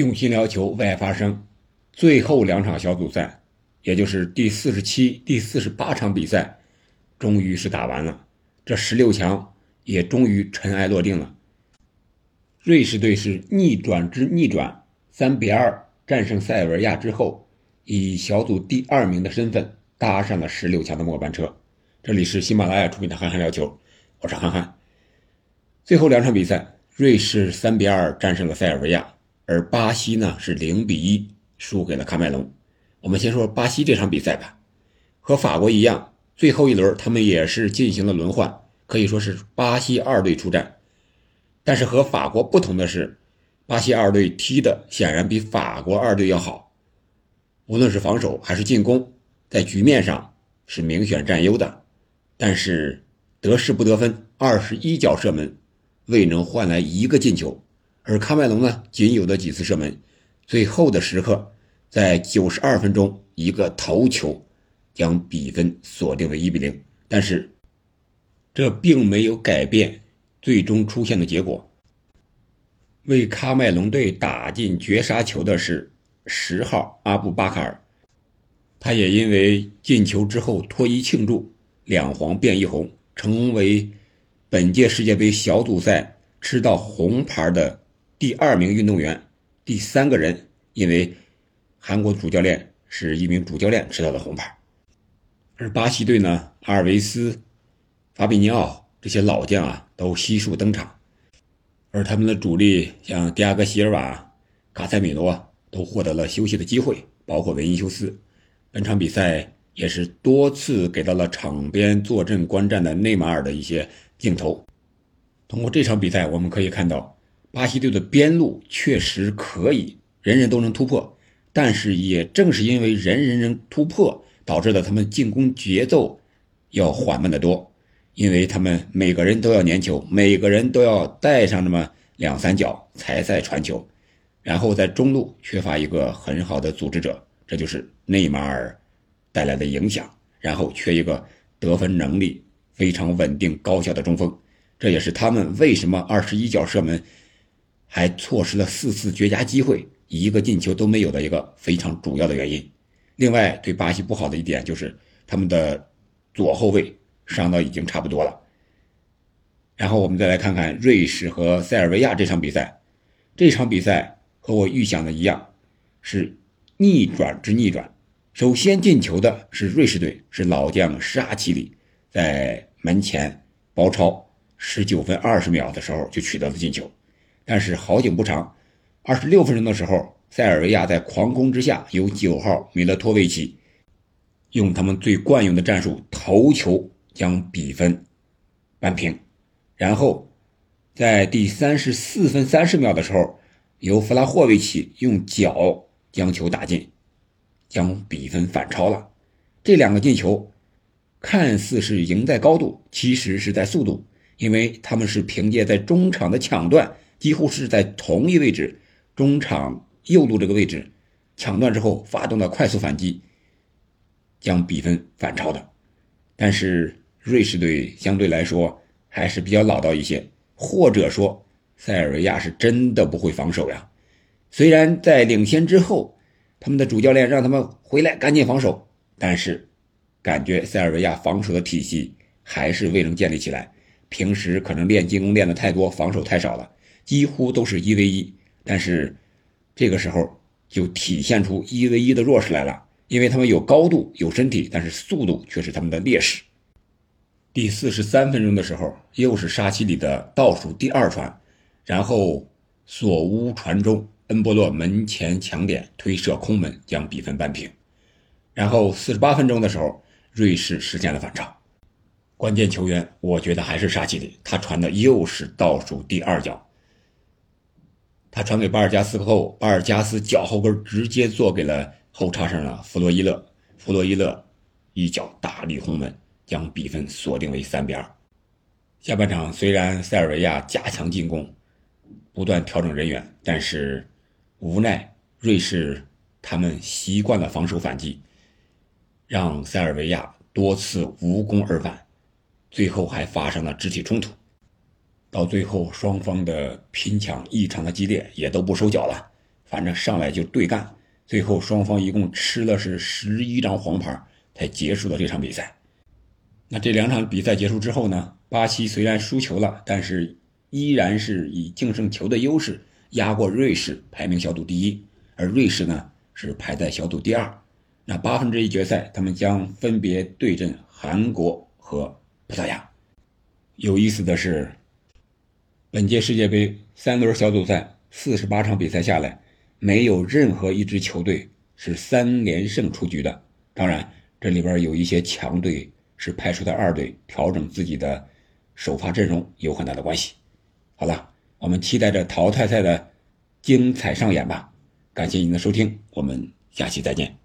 用心聊球，为爱发声。最后两场小组赛，也就是第四十七、第四十八场比赛，终于是打完了。这十六强也终于尘埃落定了。瑞士队是逆转之逆转，三比二战胜塞尔维亚之后，以小组第二名的身份搭上了十六强的末班车。这里是喜马拉雅出品的《憨憨聊球》，我是憨憨。最后两场比赛，瑞士三比二战胜了塞尔维亚，而巴西呢是零比一输给了喀麦隆。我们先说巴西这场比赛吧，和法国一样，最后一轮他们也是进行了轮换，可以说是巴西二队出战。但是和法国不同的是，巴西二队踢的显然比法国二队要好，无论是防守还是进攻，在局面上是明显占优的。但是得势不得分，二十一脚射门未能换来一个进球，而喀麦隆呢仅有的几次射门，最后的时刻在九十二分钟一个头球将比分锁定为一比零，但是这并没有改变。最终出现的结果，为喀麦隆队打进绝杀球的是十号阿布巴卡尔，他也因为进球之后脱衣庆祝，两黄变一红，成为本届世界杯小组赛吃到红牌的第二名运动员，第三个人因为韩国主教练是一名主教练吃到的红牌，而巴西队呢，阿尔维斯、法比尼奥。这些老将啊都悉数登场，而他们的主力像迪亚哥·席尔瓦、卡塞米罗都获得了休息的机会，包括维尼修斯。本场比赛也是多次给到了场边坐镇观战的内马尔的一些镜头。通过这场比赛，我们可以看到，巴西队的边路确实可以人人都能突破，但是也正是因为人人能突破，导致了他们进攻节奏要缓慢得多。因为他们每个人都要粘球，每个人都要带上那么两三脚才在传球，然后在中路缺乏一个很好的组织者，这就是内马尔带来的影响。然后缺一个得分能力非常稳定高效的中锋，这也是他们为什么二十一脚射门还错失了四次绝佳机会，一个进球都没有的一个非常主要的原因。另外，对巴西不好的一点就是他们的左后卫。伤到已经差不多了，然后我们再来看看瑞士和塞尔维亚这场比赛。这场比赛和我预想的一样，是逆转之逆转。首先进球的是瑞士队，是老将沙奇里在门前包抄，十九分二十秒的时候就取得了进球。但是好景不长，二十六分钟的时候，塞尔维亚在狂攻之下，由九号米勒托维奇用他们最惯用的战术头球。将比分扳平，然后在第三十四分三十秒的时候，由弗拉霍维奇用脚将球打进，将比分反超了。这两个进球看似是赢在高度，其实是在速度，因为他们是凭借在中场的抢断，几乎是在同一位置，中场右路这个位置抢断之后发动的快速反击，将比分反超的。但是。瑞士队相对来说还是比较老道一些，或者说塞尔维亚是真的不会防守呀。虽然在领先之后，他们的主教练让他们回来赶紧防守，但是感觉塞尔维亚防守的体系还是未能建立起来。平时可能练进攻练的太多，防守太少了，几乎都是一 v 一。但是这个时候就体现出一 v 一的弱势来了，因为他们有高度有身体，但是速度却是他们的劣势。第四十三分钟的时候，又是沙奇里的倒数第二传，然后索乌传中，恩波洛门前抢点推射空门，将比分扳平。然后四十八分钟的时候，瑞士实现了反超。关键球员，我觉得还是沙奇里，他传的又是倒数第二脚。他传给巴尔加斯后，巴尔加斯脚后跟直接做给了后插上了弗洛伊勒，弗洛伊勒一脚大力轰门。将比分锁定为三比二。下半场虽然塞尔维亚加强进攻，不断调整人员，但是无奈瑞士他们习惯了防守反击，让塞尔维亚多次无功而返，最后还发生了肢体冲突。到最后双方的拼抢异常的激烈，也都不收脚了。反正上来就对干，最后双方一共吃了是十一张黄牌才结束了这场比赛。那这两场比赛结束之后呢，巴西虽然输球了，但是依然是以净胜球的优势压过瑞士，排名小组第一，而瑞士呢是排在小组第二。那八分之一决赛，他们将分别对阵韩国和葡萄牙。有意思的是，本届世界杯三轮小组赛四十八场比赛下来，没有任何一支球队是三连胜出局的。当然，这里边有一些强队是派出的二队调整自己的首发阵容，有很大的关系。好了，我们期待着淘汰赛的精彩上演吧。感谢您的收听，我们下期再见。